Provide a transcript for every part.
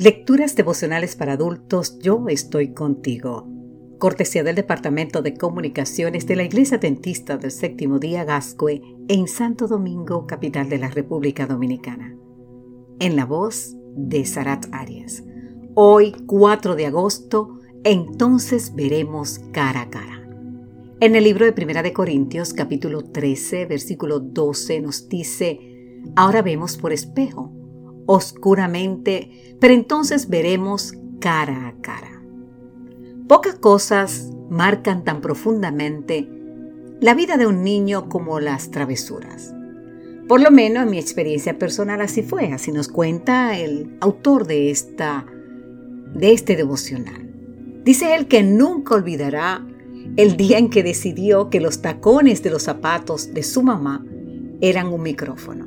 Lecturas devocionales para adultos, yo estoy contigo. Cortesía del Departamento de Comunicaciones de la Iglesia Dentista del Séptimo Día Gascue en Santo Domingo, capital de la República Dominicana. En la voz de Sarat Arias. Hoy, 4 de agosto, entonces veremos cara a cara. En el libro de Primera de Corintios, capítulo 13, versículo 12, nos dice, ahora vemos por espejo oscuramente, pero entonces veremos cara a cara. Pocas cosas marcan tan profundamente la vida de un niño como las travesuras. Por lo menos en mi experiencia personal así fue, así nos cuenta el autor de, esta, de este devocional. Dice él que nunca olvidará el día en que decidió que los tacones de los zapatos de su mamá eran un micrófono.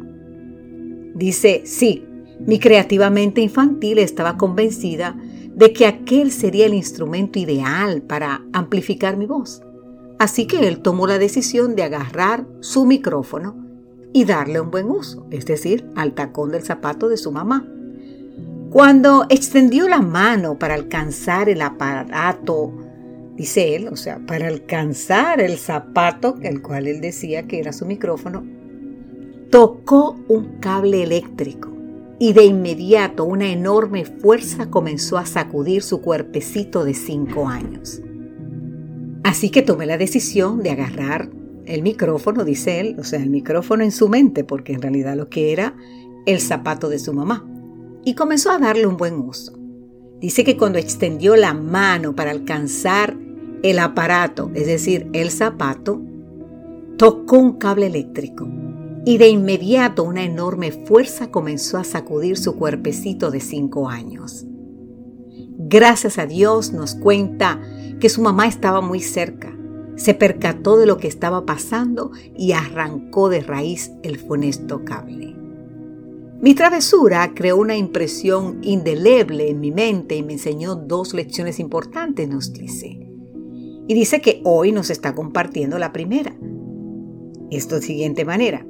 Dice, sí, mi creativamente infantil estaba convencida de que aquel sería el instrumento ideal para amplificar mi voz. Así que él tomó la decisión de agarrar su micrófono y darle un buen uso, es decir, al tacón del zapato de su mamá. Cuando extendió la mano para alcanzar el aparato, dice él, o sea, para alcanzar el zapato, el cual él decía que era su micrófono, tocó un cable eléctrico y de inmediato una enorme fuerza comenzó a sacudir su cuerpecito de cinco años. Así que tomé la decisión de agarrar el micrófono, dice él, o sea, el micrófono en su mente, porque en realidad lo que era el zapato de su mamá, y comenzó a darle un buen uso. Dice que cuando extendió la mano para alcanzar el aparato, es decir, el zapato, tocó un cable eléctrico y de inmediato una enorme fuerza comenzó a sacudir su cuerpecito de cinco años. Gracias a Dios nos cuenta que su mamá estaba muy cerca, se percató de lo que estaba pasando y arrancó de raíz el funesto cable. Mi travesura creó una impresión indeleble en mi mente y me enseñó dos lecciones importantes, nos dice. Y dice que hoy nos está compartiendo la primera. Esto de siguiente manera.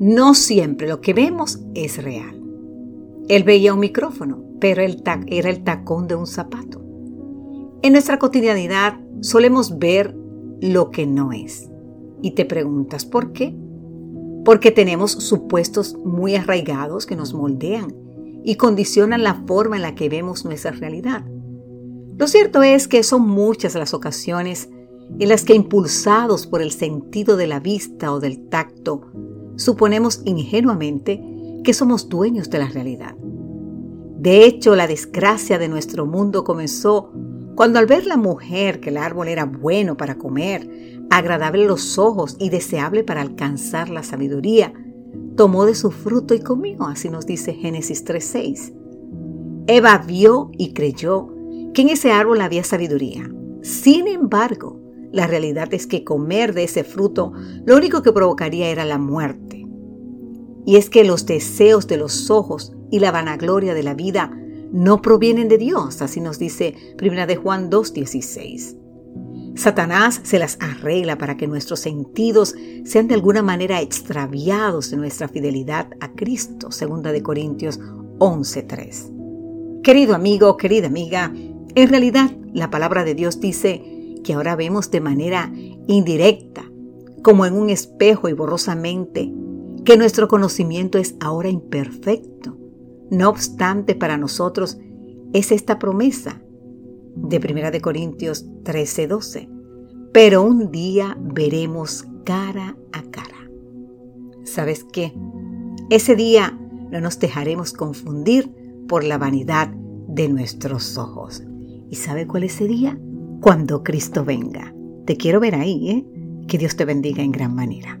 No siempre lo que vemos es real. Él veía un micrófono, pero era el tacón de un zapato. En nuestra cotidianidad solemos ver lo que no es. Y te preguntas por qué. Porque tenemos supuestos muy arraigados que nos moldean y condicionan la forma en la que vemos nuestra realidad. Lo cierto es que son muchas las ocasiones en las que impulsados por el sentido de la vista o del tacto, suponemos ingenuamente que somos dueños de la realidad. De hecho, la desgracia de nuestro mundo comenzó cuando al ver la mujer que el árbol era bueno para comer, agradable los ojos y deseable para alcanzar la sabiduría, tomó de su fruto y comió, así nos dice Génesis 3.6. Eva vio y creyó que en ese árbol había sabiduría. Sin embargo, la realidad es que comer de ese fruto lo único que provocaría era la muerte. Y es que los deseos de los ojos y la vanagloria de la vida no provienen de Dios, así nos dice 1 de Juan 2:16. Satanás se las arregla para que nuestros sentidos sean de alguna manera extraviados de nuestra fidelidad a Cristo, 2 de Corintios 11:3. Querido amigo, querida amiga, en realidad la palabra de Dios dice que ahora vemos de manera indirecta, como en un espejo y borrosamente, que nuestro conocimiento es ahora imperfecto. No obstante, para nosotros es esta promesa de 1 de Corintios 13:12. Pero un día veremos cara a cara. ¿Sabes qué? Ese día no nos dejaremos confundir por la vanidad de nuestros ojos. ¿Y sabe cuál es ese día? Cuando Cristo venga. Te quiero ver ahí, ¿eh? Que Dios te bendiga en gran manera.